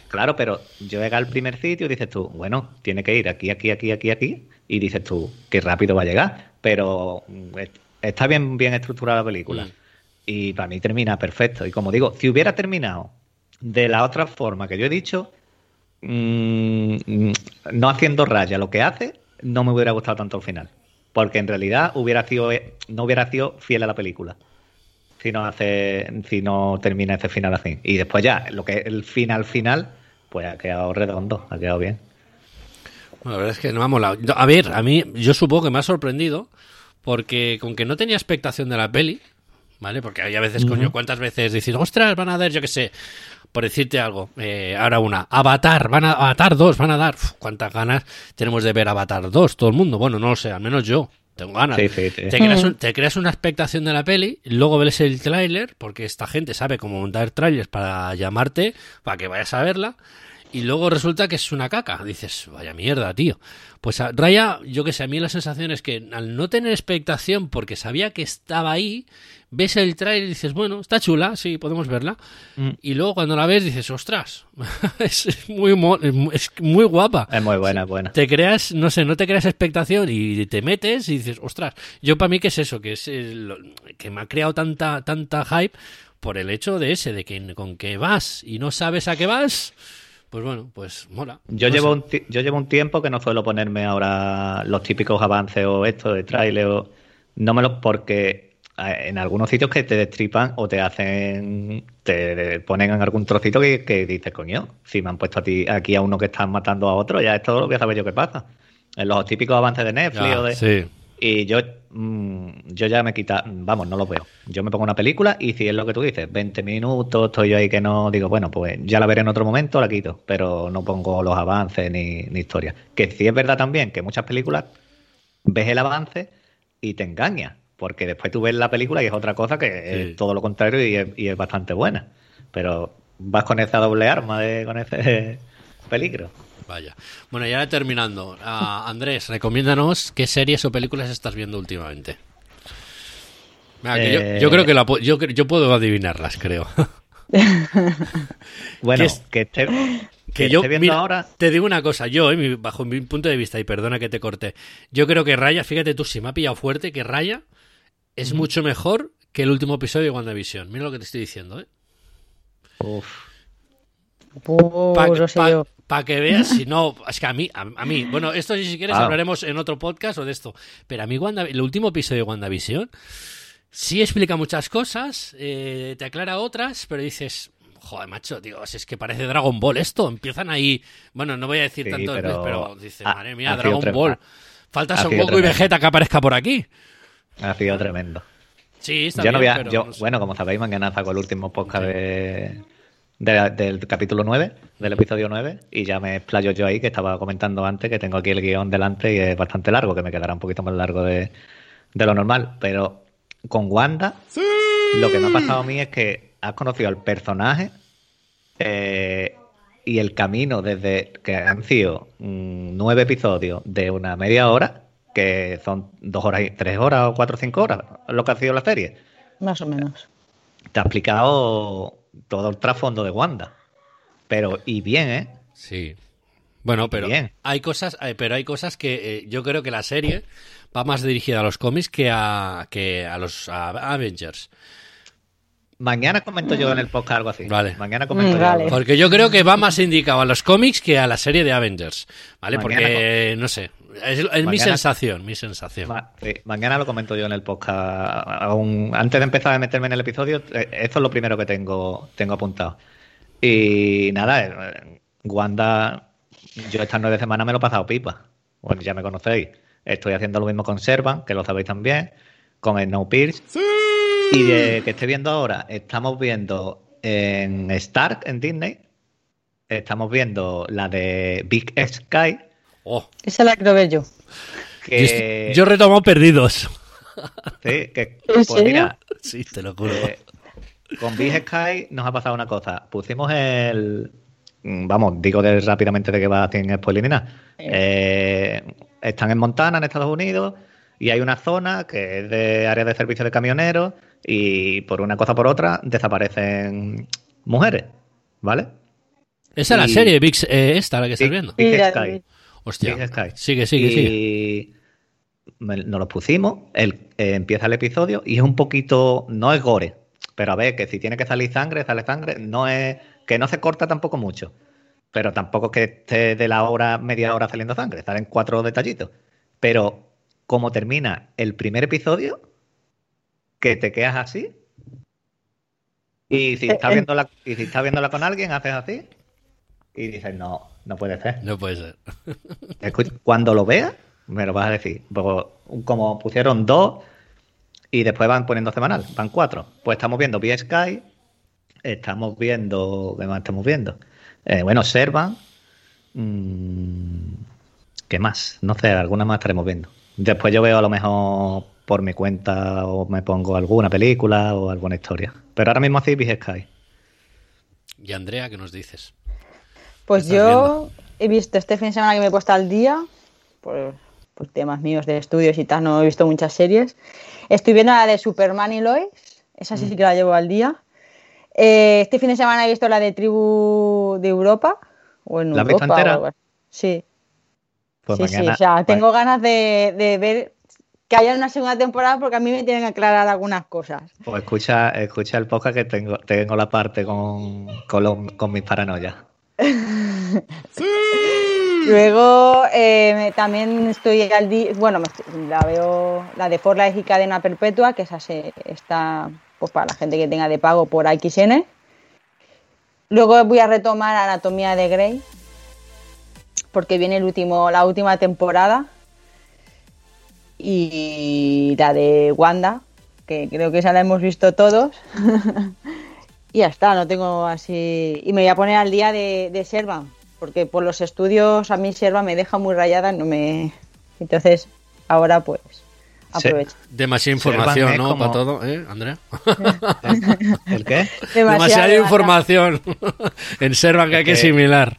claro, pero yo llegué al primer sitio y dices tú, bueno, tiene que ir aquí, aquí, aquí, aquí, aquí, y dices tú, qué rápido va a llegar, pero mm, est- está bien, bien estructurada la película. Mm. Y para mí termina perfecto. Y como digo, si hubiera terminado de la otra forma que yo he dicho, mm, mm, no haciendo raya lo que hace, no me hubiera gustado tanto el final. Porque en realidad hubiera sido, eh, no hubiera sido fiel a la película. Si no hace, si no termina ese final así. Y después ya, lo que es el final final, pues ha quedado redondo, ha quedado bien. Bueno, la verdad es que no ha molado. A ver, a mí, yo supongo que me ha sorprendido, porque con que no tenía expectación de la peli, ¿vale? Porque hay a veces, coño, ¿cuántas veces dices, ostras, van a dar, yo qué sé, por decirte algo, eh, ahora una, Avatar, van a, Avatar 2, van a dar, Uf, ¿cuántas ganas tenemos de ver Avatar 2? Todo el mundo, bueno, no lo sé, al menos yo. Tengo ganas. Sí, sí, sí. Te, creas un- te creas una expectación de la peli, luego ves el tráiler, porque esta gente sabe cómo montar trailers para llamarte, para que vayas a verla, y luego resulta que es una caca. Dices, vaya mierda, tío. Pues a Raya, yo que sé, a mí la sensación es que al no tener expectación, porque sabía que estaba ahí, ves el trailer y dices, bueno, está chula, sí, podemos verla. Mm. Y luego cuando la ves dices, ostras, [LAUGHS] es muy, es muy guapa. Es muy buena, es buena. Te creas, no sé, no te creas expectación y te metes y dices, ostras, yo para mí que es eso, que es el- que me ha creado tanta, tanta hype por el hecho de ese, de que con que vas y no sabes a qué vas, pues bueno, pues mola. Yo No llevo, un yo llevo un tiempo que no suelo ponerme ahora los típicos avances o esto de trailer o... No me los... Porque en algunos sitios que te destripan o te hacen... Te ponen en algún trocito que, que dices, coño, si me han puesto a ti, aquí a uno que están matando a otro, ya esto lo voy a saber yo qué pasa. En los típicos avances de Netflix Ya, o de... sí. Y yo, mm, yo ya me quita, vamos, no lo veo. Yo me pongo una película y si es lo que tú dices, 20 minutos, estoy yo ahí que no digo, bueno, pues ya la veré en otro momento, la quito, pero no pongo los avances ni, ni historia. Que sí es verdad también que muchas películas ves el avance y te engañas, porque después tú ves la película y es otra cosa que Sí. es todo lo contrario y es, y es bastante buena. Pero vas con esa doble arma, de, con ese [LAUGHS] peligro. Vaya. Bueno, y ahora terminando. Ah, [LAUGHS] Andrés, recomiéndanos qué series o películas estás viendo últimamente. Que yo, Eh, yo creo que la yo, yo puedo adivinarlas, creo. [LAUGHS] Bueno, ¿Qué es- que esté, Que que yo, esté viendo mira, ahora... te digo una cosa, yo, eh, bajo mi punto de vista, y perdona que te corte, yo creo que Raya, fíjate tú, si me ha pillado fuerte, que Raya es mucho mejor que el último episodio de WandaVision. Mira lo que te estoy diciendo, ¿eh? Uf. Pues, no sé yo. que veas, si no, es que a mí, a, a mí, bueno, esto si quieres Claro. hablaremos en otro podcast o de esto, pero a mí Wanda- el último episodio de WandaVision sí explica muchas cosas, eh, te aclara otras, pero dices, joder, macho, tío, si es que parece Dragon Ball esto, empiezan ahí, bueno, no voy a decir Sí, tanto pero después, pero dices, madre mía, Dragon Ball. Falta Son Goku y. Vegeta que aparezca por aquí. Ha sido tremendo. Sí, está yo no bien, pero yo, no sé. bueno, como sabéis, mañana saco el último podcast de, de- del capítulo 9, del episodio 9, y ya me explayo yo ahí, que estaba comentando antes, que tengo aquí el guion delante y es bastante largo, que me quedará un poquito más largo de, de lo normal. Pero con Wanda, lo que me ha pasado a mí es que has conocido al personaje eh, y el camino desde que han sido mm, nueve episodios de una media hora, que son dos horas y tres horas o cuatro o cinco horas, lo que ha sido la serie. Más o menos. Te ha explicado todo el trasfondo de Wanda. Pero, y bien, ¿eh? Sí. Bueno, pero Bien. hay cosas, eh, pero hay cosas que eh, yo creo que la serie va más dirigida a los cómics que a que a los a Avengers. Mañana comento yo en el podcast algo así. Vale. Mañana comento yo vale. Porque yo creo que va más indicado a los cómics que a la serie de Avengers, ¿vale? Mañana Porque no sé, es, es mi sensación, mi sensación. Ma- sí, mañana lo comento yo en el podcast. Aún, antes de empezar a meterme en el episodio, eh, esto es lo primero que tengo, tengo apuntado. Y nada, eh, Wanda, yo estas nueve semanas me lo he pasado pipa. Bueno, ya me conocéis. Estoy haciendo lo mismo con Servan, que lo sabéis también, con Snowpiercer. Y de que estoy viendo ahora, estamos viendo en Stark, en Disney, estamos viendo la de Big Sky, Oh, Esa la quiero ver yo. que... yo, estoy- yo he retomado perdidos. Sí, que, ¿En pues serio? mira, Sí, te lo juro. eh, con Big Sky nos ha pasado una cosa. Pusimos el. Vamos, digo de, rápidamente de que va sin spoiler ni nada. Eh, están en Montana, en Estados Unidos, y hay una zona que es de área de servicio de camioneros, y por una cosa o por otra desaparecen mujeres, ¿vale? Esa es la serie, Big, eh, esta, la que estás viendo. Big Sky. Hostia. Big Sky. Sigue, sigue, sigue. y nos lo pusimos, el, eh, empieza el episodio y es un poquito, no es gore, pero a ver, que si tiene que salir sangre, sale sangre, no es, que no se corta tampoco mucho, pero tampoco es que esté de la hora, media hora saliendo sangre, salen cuatro detallitos, pero como termina el primer episodio, que te quedas así, y si Eh, estás viéndola, y si estás viéndola con alguien, haces así, y dices, no, no puede ser. No puede ser. [LAUGHS] Escucha, cuando lo veas, me lo vas a decir. Porque como pusieron dos y después van poniendo semanal, van cuatro. Pues estamos viendo Vía Sky, estamos viendo. ¿Qué más estamos viendo? Eh, bueno, Servan. mm, ¿Qué más? No sé, alguna más estaremos viendo. Después yo veo a lo mejor por mi cuenta o me pongo alguna película o alguna historia. Pero ahora mismo así Vía Sky. Y Andrea, ¿qué nos dices? Pues ¿Qué estás yo he visto este fin de semana que me he puesto al día, por, por temas míos de estudios y tal, no he visto muchas series. Estoy viendo la de Superman y Lois, esa Mm. sí, sí que la llevo al día. Eh, este fin de semana he visto la de Tribu de Europa, o en ¿La Europa. o entera? así. Sí, Pues sí, sí, o sea, tengo ganas de, de ver que haya una segunda temporada porque a mí me tienen que aclarar algunas cosas. Pues escucha, escucha el podcast que tengo, tengo la parte con, con mis paranoias. [LAUGHS] Luego eh, también estoy al día, bueno, la veo la de For Life y Cadena Perpetua, que esa se, está pues para la gente que tenga de pago por XN. Luego voy a retomar Anatomía de Grey, porque viene el último, la última temporada. Y la de Wanda, que creo que esa la hemos visto todos. [LAUGHS] y ya está, no tengo así. Y me voy a poner al día de, de Servan, porque por los estudios a mí Servan me deja muy rayada, no me. Entonces, ahora pues aprovecho. Demasiada información, ¿no? como- Para todo, ¿eh, Andrea? [LAUGHS] ¿El qué? Demasiada información. [LAUGHS] en Servan que hay que asimilar.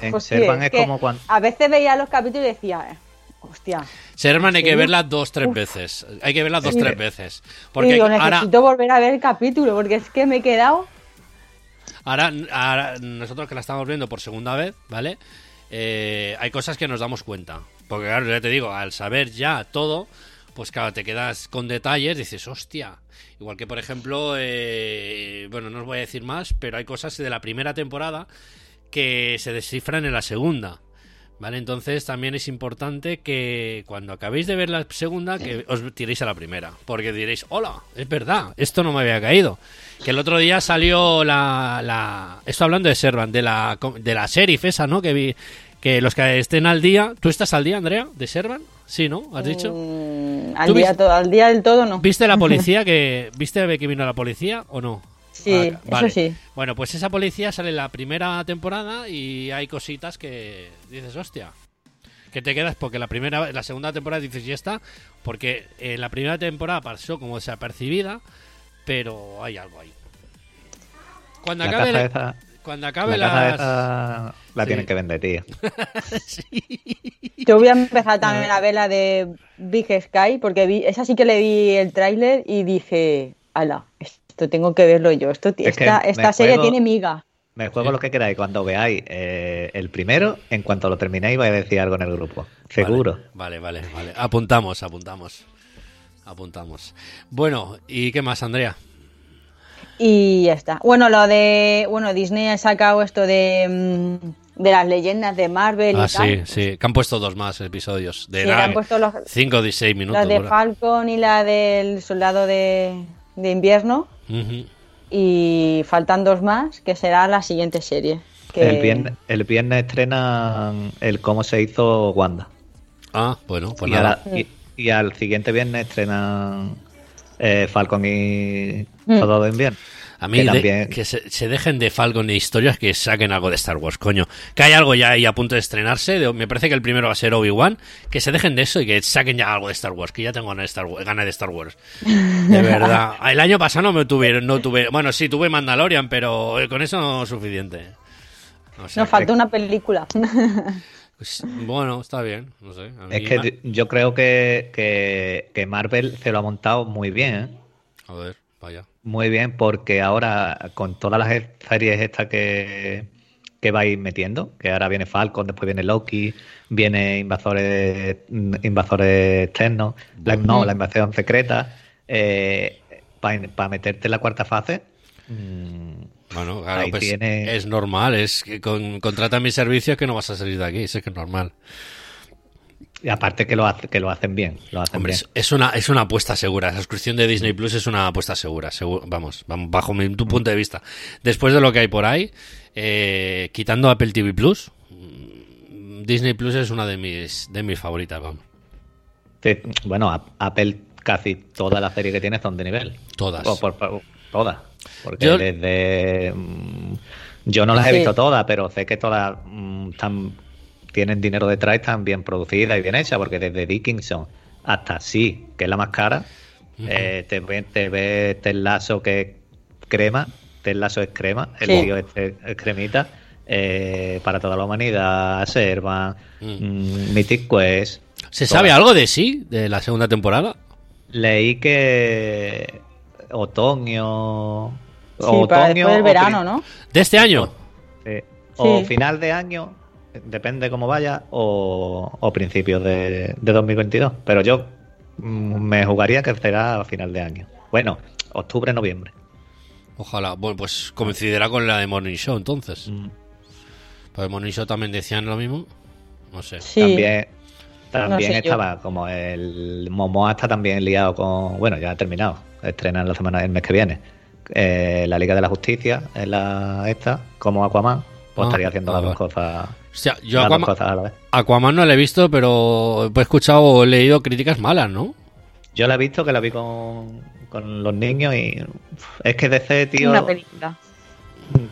En Pues sí, Servan es que como cuando. A veces veía los capítulos y decía, eh, hostia. Servan hay que verla dos, tres veces. Hay que verla dos, Sí. tres veces. Porque digo, ahora, necesito volver a ver el capítulo, porque es que me he quedado. ahora, ahora nosotros que la estamos viendo por segunda vez, ¿vale? Eh, hay cosas que nos damos cuenta. Porque claro, ya te digo, al saber ya todo, pues claro, te quedas con detalles, dices, hostia. Igual que, por ejemplo, eh, bueno, no os voy a decir más, pero hay cosas de la primera temporada que se descifran en la segunda. ¿Vale? Entonces también es importante que cuando acabéis de ver la segunda, que os tiréis a la primera. Porque diréis, hola, es verdad, esto no me había caído. Que el otro día salió la... la esto hablando de Servan, de la, de la sheriff esa, ¿no? Que vi... Que los que estén al día... ¿Tú estás al día, Andrea? ¿De Servan? Sí, ¿no? ¿Has dicho? Mm, al, ¿Tú día viste- todo, al día del todo no. ¿Viste la [LAUGHS] policía que... ¿Viste que vino la policía o no? Sí, Ah, vale. eso sí. Bueno, pues esa policía sale en la primera temporada y hay cositas que dices, hostia. Que te quedas porque la primera, la segunda temporada dices, ya está. Porque en la primera temporada pasó como desapercibida, pero hay algo ahí. Cuando La acabe, caja la- esa, cuando acabe la las- esa la Sí. tienen que vender, tío. [LAUGHS] [LAUGHS] Yo voy a empezar también a ver la de Big Sky, porque vi, esa sí que le vi el tráiler y dije, ala, esto tengo que verlo yo. Esto, Es esta serie juego- tiene miga. Me juego lo que queráis. Cuando veáis eh, el primero, en cuanto lo terminéis, vais a decir algo en el grupo. Seguro. Vale, vale, vale, vale. Apuntamos, apuntamos. Apuntamos. Bueno, ¿y qué más, Andrea? Y ya está. Bueno, lo de. Bueno, Disney ha sacado esto de. mm, de las leyendas de Marvel Ah, y tal. sí, sí. Que han puesto dos más episodios. De Sí, han puesto los- 5 o 16 minutos. La de. Falcon y la del Soldado de, de Invierno. Y faltan dos más, que será la siguiente serie. Que... El, viernes, el viernes estrenan el cómo se hizo Wanda. Ah, bueno, pues y, nada. y- y al siguiente viernes estrenan eh, Falcon y Mm. Todo de Invierno. A mí, que de- también- que se, se dejen de Falcon y historias que saquen algo de Star Wars, coño. Que hay algo ya ahí a punto de estrenarse. de- me parece que el primero va a ser Obi-Wan. Que se dejen de eso y que saquen ya algo de Star Wars. Que ya tengo ganas de Star Wars. ganas de Star Wars. De [LAUGHS] verdad. El año pasado no me tuve, no tuve. Bueno, sí, tuve Mandalorian, pero con eso no es suficiente. O sea, Nos falta una película. [LAUGHS] pues, bueno, está bien. No sé. a mí Es que yo- yo creo que, que, que Marvel se lo ha montado muy bien, ¿eh? A ver, vaya. Muy bien, porque ahora con todas las series estas que, que vais metiendo, que ahora viene Falcon, después viene Loki, viene Invasores invasores externos, la- no, la invasión secreta, para meterte en la cuarta fase, mm, Bueno, claro, pues tiene- es normal. Es que con, contrata mis servicios que no vas a salir de aquí. Eso es que es normal. Y aparte que lo, hace, que lo hacen bien, lo hacen Hombre, bien. es, es una, es una apuesta segura. Esa suscripción de Disney Plus es una apuesta segura. segu- vamos, vamos, bajo mi tu punto de vista. Después de lo que hay por ahí, eh, quitando Apple TV Plus, mm, Disney Plus es una de mis, de mis favoritas, vamos. Sí, bueno, a- Apple casi todas las series que tiene son de nivel. Todas. O por- por- todas. Porque Yo- desde. mm, Yo no las he visto todas, pero sé que todas mm, están, tienen dinero detrás están bien producidas y bien hechas, porque desde Dickinson hasta sí, que es la más cara, eh, te ve, te ve Lasso que es crema, Ted Lasso es crema, el tío este es cremita. eh, Para toda la humanidad, Servan, mm, Mythic Quest. ¿Se todas. sabe algo de sí, de la segunda temporada? Leí que otoño. Sí, para después del verano, ¿no? ¿De este año? Sí. O Sí. final de año, depende cómo vaya, o, o principios de, de 2022. Pero yo mm, me jugaría que será a final de año. Bueno, octubre, noviembre. Ojalá. Bueno, pues coincidirá con la de Morning Show entonces. Mm. Pues Morning Show también decían lo mismo. No sé. Sí. También, también No sé yo. estaba como el Momoa está también liado con. Bueno, ya ha terminado. Estrenan la semana el mes que viene. Eh, la Liga de la Justicia es la esta, como Aquaman. Pues Ah, estaría haciendo las dos vale. Cosas. Hostia, yo Aquaman. Aquaman no la he visto, pero he escuchado o leído críticas malas, ¿no? Yo la he visto que la vi con, con los niños y es que DC, tío, Una película.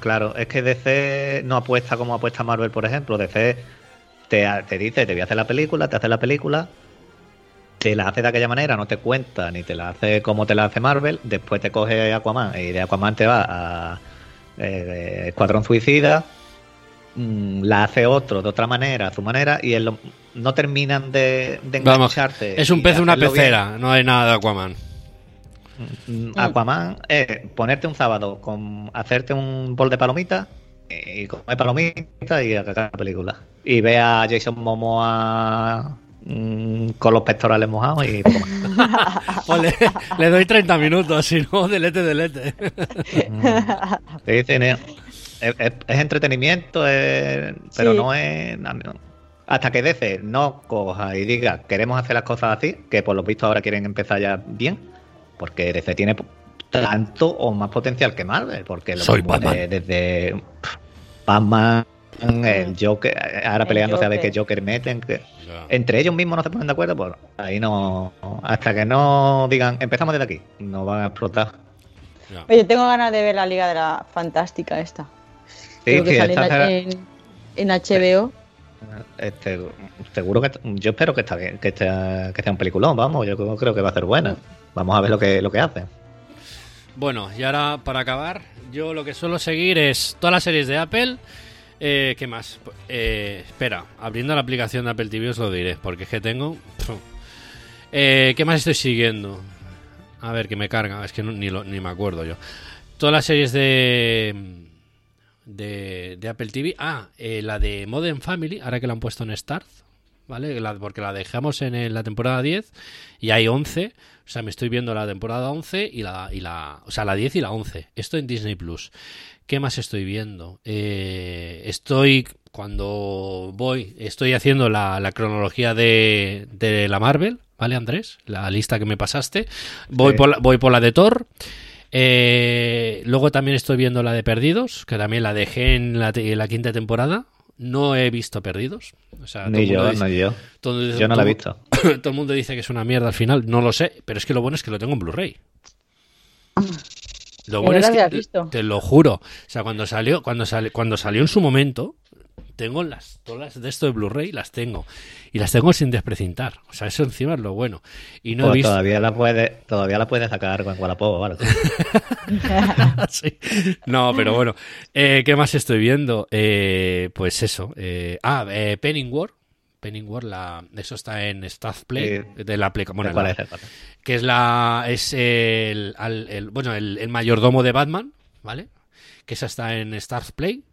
claro, es que DC no apuesta como apuesta Marvel, por ejemplo. DC te, te dice, te voy a hacer la película, te hace la película, te la hace de aquella manera, no te cuenta, ni te la hace como te la hace Marvel, después te coge Aquaman y de Aquaman te va a eh, Escuadrón Suicida, mm, la hace otro de otra manera, a su manera, y en lo- no terminan de, de Vamos, engancharte. es un pez de una bien. pecera, no hay nada de Aquaman. Mm, Aquaman es ponerte un sábado con hacerte un bol de palomitas y comer palomitas y acabar la película. Y ve a Jason Momoa mm, con los pectorales mojados y poco más. [LAUGHS] Pues le, le doy 30 minutos, si no, delete, delete. Te [LAUGHS] dicen, eh, es, es- es entretenimiento, es- pero Sí. no es. no. Hasta que DC no coja y diga queremos hacer las cosas así, que por lo visto ahora quieren empezar ya bien, porque DC tiene tanto o más potencial que Marvel, porque lo Soy Batman. desde Batman, el Joker, ahora El peleándose a ver Joker. qué Joker meten, que entre ellos mismos no se ponen de acuerdo, pues ahí no. Hasta que no digan empezamos desde aquí, no van a explotar. Oye, tengo ganas de ver la Liga de la Fantástica esta. Sí, Creo que sí, sale en, será- en- en HBO. Este, seguro que yo espero que, está bien, que, esté- que sea un peliculón, vamos, yo creo, creo que va a ser buena. Vamos a ver lo que, lo que hace. Bueno, y ahora para acabar, yo lo que suelo seguir es todas las series de Apple. Eh, ¿Qué más? Eh, espera, abriendo la aplicación de Apple TV os lo diré, porque es que tengo... [LAUGHS] Eh, ¿Qué más estoy siguiendo? A ver, que me carga, es que no- ni, lo- ni me acuerdo yo. Todas las series de, de, de Apple TV. Ah, eh, la de Modern Family, ahora que la han puesto en Start, ¿vale? La- porque la dejamos en la temporada 10 y hay 11. O sea, me estoy viendo la temporada 11 y la, y la... O sea, la 10 y la 11. Esto en Disney Plus. ¿Qué más estoy viendo? Eh, estoy... Cuando voy, estoy haciendo la, la cronología de, de la Marvel, ¿vale, Andrés? La lista que me pasaste. Voy, Sí. por, la, voy por la de Thor. Eh, luego también estoy viendo la de Perdidos, que también la dejé en la, te- en la quinta temporada. No he visto Perdidos. O sea, todo Ni el mundo yo, dice- no yo. todo- Yo no la he visto. [COUGHS] todo el mundo dice que es una mierda al final, no lo sé, pero es que lo bueno es que lo tengo en Blu-ray. Lo ¿Y bueno no es lo que te lo juro, o sea, cuando salió, cuando salió, cuando salió en su momento, tengo las todas las de esto de Blu-ray las tengo y las tengo sin desprecintar, o sea, eso encima es lo bueno. Y no he Pues visto todavía la puede, todavía la puede sacar con Wallapop, ¿vale? [LAUGHS] Sí. No, pero bueno. Eh, ¿Qué más estoy viendo? Eh, pues eso. eh, ah, eh, Pennyward. Pennyward, la, eso está en Staff Play de la aplicación. Bueno, ¿Cuál la- es? ¿Cuál es? que es la es el, el- bueno el, el mayordomo de Batman, ¿vale? Que esa está en Stars Play.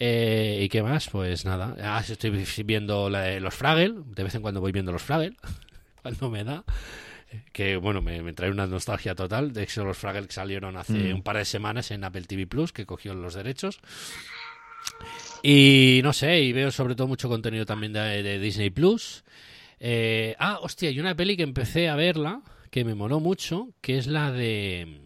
Eh, ¿Y qué más? Pues nada. Ah, estoy viendo la de los Fraggle. De vez en cuando voy viendo los Fraggle. [LAUGHS] cuando me da. Que bueno, me, me trae una nostalgia total. De hecho, los Fraggle que salieron hace Mm. un par de semanas en Apple TV Plus, que cogió los derechos. Y no sé, y veo sobre todo mucho contenido también de, de Disney Plus. Eh, ah, hostia, y una peli que empecé a verla, que me moló mucho, que es la de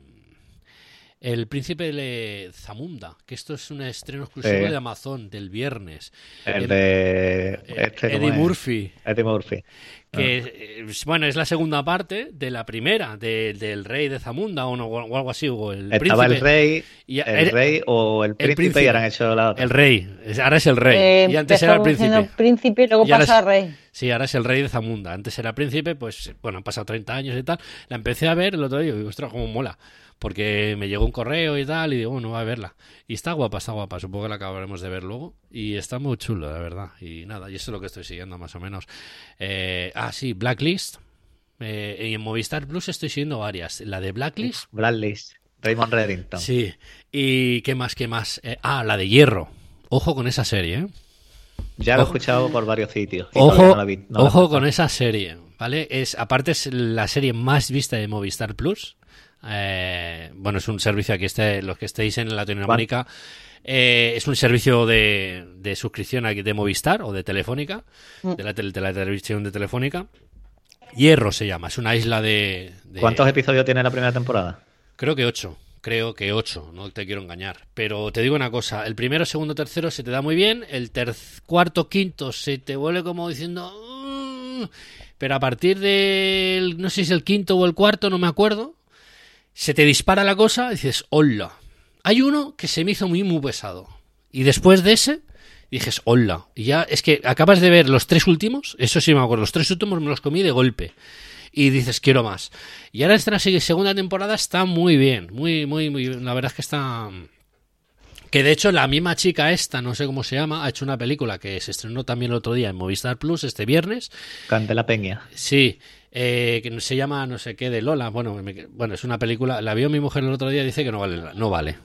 El Príncipe de Zamunda, que esto es un estreno exclusivo Sí. de Amazon del viernes. El El- de. Eh, Este, ¿cómo Eddie es? Murphy. Eddie Murphy. que eh, bueno, es la segunda parte de la primera, de- del rey de Zamunda o, no, o algo así, o el Estaba el príncipe. rey, Y- el rey o el príncipe, príncipe. y ahora han hecho la otra. El rey, ahora es el rey, Eh, y antes era el príncipe. príncipe y luego Y pasa es- rey. Sí, ahora es el rey de Zamunda. Antes era príncipe, pues bueno, han pasado 30 años y tal. La empecé a ver el otro día y digo, ostras, cómo mola. Porque me llegó un correo y tal, y digo, bueno, voy a verla. Y está guapa, está guapa. Supongo que la acabaremos de ver luego. Y está muy chulo, la verdad. Y nada, y eso es lo que estoy siguiendo más o menos. Eh, ah, sí, Blacklist. Eh, y en Movistar Plus estoy siguiendo varias. La de Blacklist. Blacklist, Raymond Reddington. Sí. ¿Y qué más, qué más? Eh, ah, la de Hierro. Ojo con esa serie, ¿eh? Ya lo he escuchado por varios sitios. Ojo, no la vi- no la ojo con esa serie, ¿vale? Es, aparte es la serie más vista de Movistar Plus. Eh, bueno, es un servicio aquí, este, los que estéis en Latinoamérica, eh, es un servicio de, de suscripción aquí de Movistar o de Telefónica, Mm. de la, de la televisión de Telefónica. Hierro se llama, es una isla de... de- ¿Cuántos episodios tiene la primera temporada? Creo que ocho. Creo que ocho, no te quiero engañar. Pero te digo una cosa, el primero, segundo, tercero se te da muy bien, el ter- cuarto, quinto se te vuelve como diciendo... "Mm", pero a partir del... no sé si es el quinto o el cuarto, no me acuerdo, se te dispara la cosa y dices, hola. Hay uno que se me hizo muy, muy pesado. Y después de ese, dices, hola. Y ya es que acabas de ver los tres últimos, eso sí me acuerdo, los tres últimos me los comí de golpe y dices quiero más. Y ahora esta se- segunda temporada está muy bien, muy, muy, muy bien. La verdad es que está... Que de hecho la misma chica esta, no sé cómo se llama, ha hecho una película que se estrenó también el otro día en Movistar Plus este viernes. Candela Peña. Sí, eh, que se llama no sé qué de Lola. Bueno, me- bueno, es una película, la vio mi mujer el otro día y dice que no vale, la- no vale.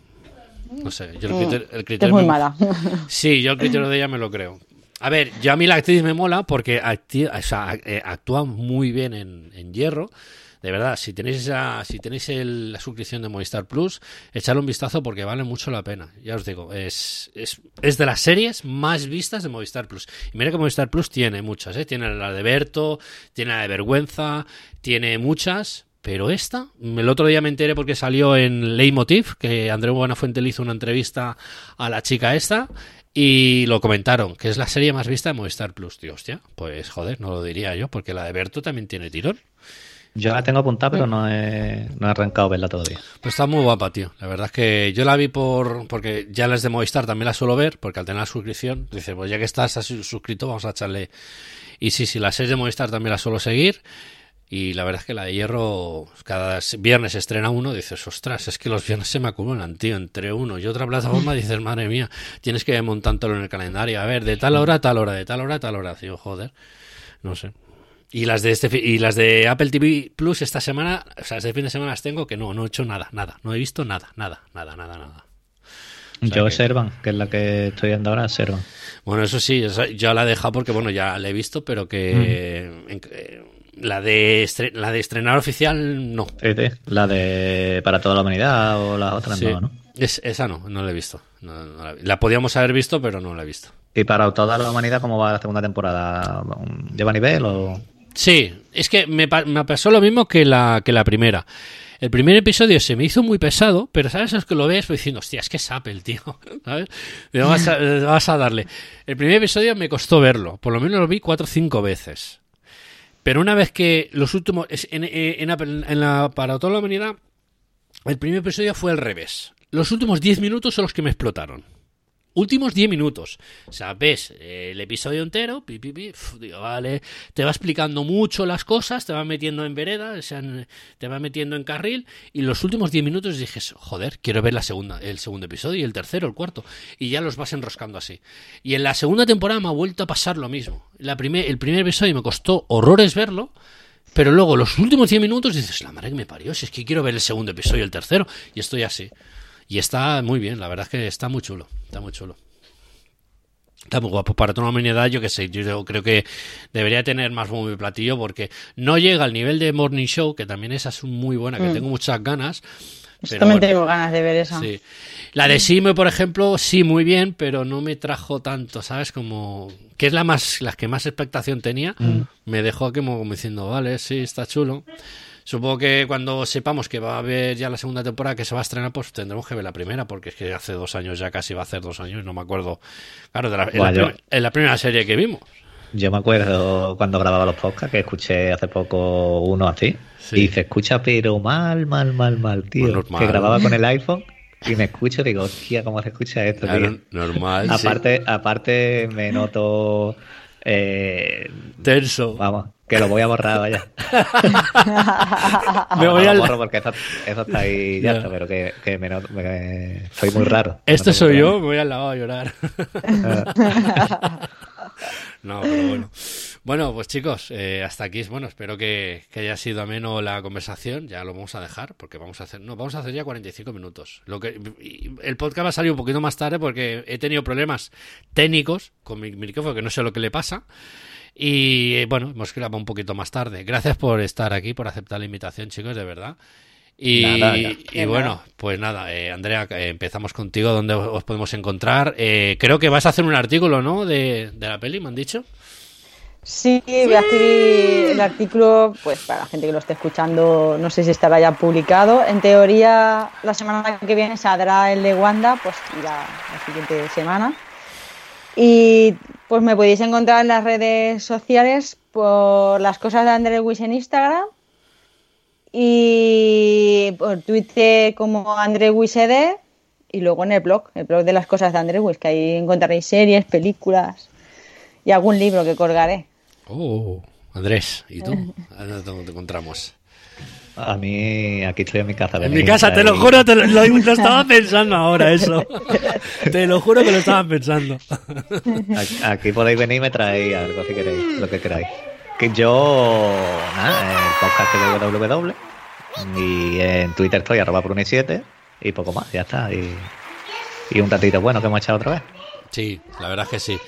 No sé, yo el criterio, el Es muy me- mala. [LAUGHS] Sí, yo el criterio de ella me lo creo. A ver, yo a mí la actriz me mola porque acti- o sea, ac- eh, actúa muy bien en, en hierro. De verdad, si tenéis si tenéis el- la suscripción de Movistar Plus, echadle un vistazo porque vale mucho la pena. Ya os digo, es, es, es de las series más vistas de Movistar Plus. Y mira que Movistar Plus tiene muchas, ¿eh? Tiene la de Berto, tiene la de Vergüenza, tiene muchas. Pero esta, el otro día me enteré porque salió en Leitmotiv, que Andreu Buenafuente le hizo una entrevista a la chica esta, y lo comentaron, que es la serie más vista de Movistar Plus. Tío, hostia, pues joder, no lo diría yo, porque la de Berto también tiene tirón. Yo la tengo apuntada, pero no he, no he arrancado a verla todavía. Pues está muy guapa, tío. La verdad es que yo la vi por porque ya las de Movistar también las suelo ver, porque al tener la suscripción, dice, pues ya que estás suscrito, vamos a echarle. Y sí, sí, las series de Movistar también las suelo seguir. Y la verdad es que la de Hierro, cada viernes estrena uno, dices, ostras, es que los viernes se me acumulan, tío, entre uno y otra plataforma, [LAUGHS] dices, madre mía, tienes que montándolo en el calendario, a ver, de tal hora a tal hora, de tal hora a tal hora, tío, joder, no sé. Y las de este y las de Apple TV Plus esta semana, o sea, este fin de semana las tengo que no, no he hecho nada, nada, no he visto nada, nada, nada, nada, nada. sea Yo que- Servan, que es la que estoy viendo ahora, Servan. Bueno, eso sí, yo la he dejado porque, bueno, ya la he visto, pero que en- eh, la, de la de estrenar oficial, no. La de Para toda la humanidad o las otras Sí. no, ¿no? Es- esa no, no la he visto. No, no la, la podíamos haber visto, pero no la he visto. Y para toda la humanidad, ¿cómo va la segunda temporada? ¿Lleva nivel o...? Sí, es que me, me pasó lo mismo que la, que la primera. El primer episodio se me hizo muy pesado, pero ¿sabes? Es que lo ves pues, diciendo, hostia, es que es Apple, tío. [LAUGHS] ¿Sabes? Me vas, a, eh, vas a darle. El primer episodio me costó verlo. Por lo menos lo vi cuatro o cinco veces. Pero una vez que los últimos. En, en, Apple- en la, para toda la humanidad, el primer episodio fue al revés. Los últimos 10 minutos son los que me explotaron. Últimos 10 minutos. O sea, ves eh, el episodio entero, vale, te va explicando mucho las cosas, te va metiendo en vereda, te va metiendo en carril, y los últimos 10 minutos dije, joder, quiero ver la segunda, el segundo episodio, y el tercero, el cuarto, y ya los vas enroscando así. Y en la segunda temporada me ha vuelto a pasar lo mismo. La primer, el primer episodio me costó horrores verlo, pero luego los últimos 10 minutos dices, la madre que me parió, si es que quiero ver el segundo episodio y el tercero, y estoy así. Y está muy bien, la verdad es que está muy chulo, está muy chulo. Está muy guapo. Para toda una humanidad, yo que sé, yo creo que debería tener más bombo y platillo porque no llega al nivel de Morning Show, que también esa es muy buena, que Mm. tengo muchas ganas. Pero también bueno. tengo ganas de ver esa. Sí. La de Sime, por ejemplo, sí, muy bien, pero no me trajo tanto, ¿sabes? Como que es la más, la que más expectación tenía, me dejó como, como diciendo, vale, sí, está chulo. Supongo que cuando sepamos que va a haber ya la segunda temporada que se va a estrenar, pues tendremos que ver la primera, porque es que hace dos años ya casi va a hacer dos años, no me acuerdo. Claro, de la- en, la, en la primera serie que vimos. Yo me acuerdo cuando grababa los podcasts que escuché hace poco uno así. Sí. Y se escucha, pero mal, mal, mal, mal, tío. Pues normal. Que grababa con el iPhone y me escucho y digo, hostia, ¿cómo se escucha esto, Claro, tío? normal. sí. Aparte, aparte me noto. eh, Tenso. vamos, que lo voy a borrar, vaya. [LAUGHS] Me voy no al- lo borro porque eso, eso está ahí ya Ya. está, pero que, que me noto, me- soy muy raro. Este No soy yo, me voy al lavabo a llorar. [LAUGHS] no, pero bueno. Bueno, pues chicos, eh, hasta aquí es bueno. Espero que, que haya sido ameno la conversación. Ya lo vamos a dejar porque vamos a hacer, no, vamos a hacer ya 45 minutos. Lo que el podcast va a salir un poquito más tarde porque he tenido problemas técnicos con mi micrófono que no sé lo que le pasa. Y eh, bueno, hemos grabado un poquito más tarde. Gracias por estar aquí, por aceptar la invitación, chicos, de verdad. Y, Nada, y bueno, pues nada, eh, Andrea, eh, empezamos contigo. ¿Dónde os os podemos encontrar? Eh, creo que vas a hacer un artículo, ¿no? De, de la peli, me han dicho. Sí, voy a escribir el artículo, pues para la gente que lo esté escuchando, no sé si estará ya publicado. En teoría, la semana que viene saldrá el de Wanda, pues irá la siguiente semana. Y pues me podéis encontrar en las redes sociales por las cosas de André Wish en Instagram y por Twitter como André Wised y luego en el blog, el blog de las cosas de André Wish, que ahí encontraréis series, películas y algún libro que colgaré. Oh, Andrés, ¿y tú? [LAUGHS] ¿A ¿Dónde te encontramos? A mí, aquí estoy en mi casa. En mi casa, te lo juro, te lo, lo- lo estaba pensando ahora eso. Te lo juro que lo estaba pensando. Aquí- Aquí podéis venir y me traéis algo si queréis, lo que queráis. Que yo, nada, el podcast de www y en Twitter estoy arroba prune7 y poco más, ya está. Y, y un ratito bueno que hemos echado otra vez. Sí, la verdad es que sí.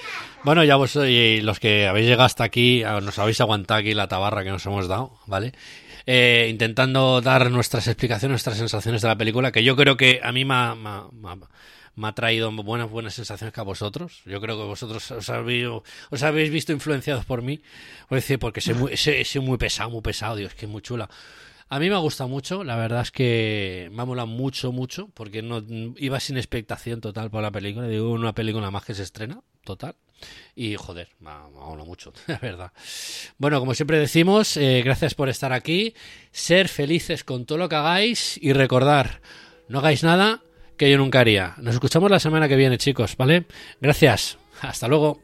Bueno, ya vos y los que habéis llegado hasta aquí, nos habéis aguantado aquí la tabarra que nos hemos dado, ¿vale? Eh, intentando dar nuestras explicaciones, nuestras sensaciones de la película, que yo creo que a mí me ha, me me ha traído buenas, buenas sensaciones que a vosotros. Yo creo que vosotros os habéis, os habéis visto influenciados por mí. Os decir, porque soy muy, soy- soy muy pesado, muy pesado, Dios, que es muy chula. A mí me ha gustado mucho, la verdad es que me ha molado mucho, mucho, porque no iba sin expectación total por la película. Digo, una película más que se estrena, total. Y joder, me ha, mucho, [LAUGHS] la verdad. Bueno, como siempre decimos, eh, gracias por estar aquí, ser felices con todo lo que hagáis y recordar, no hagáis nada que yo nunca haría. Nos escuchamos la semana que viene, chicos, ¿vale? Gracias, hasta luego.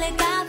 le cae.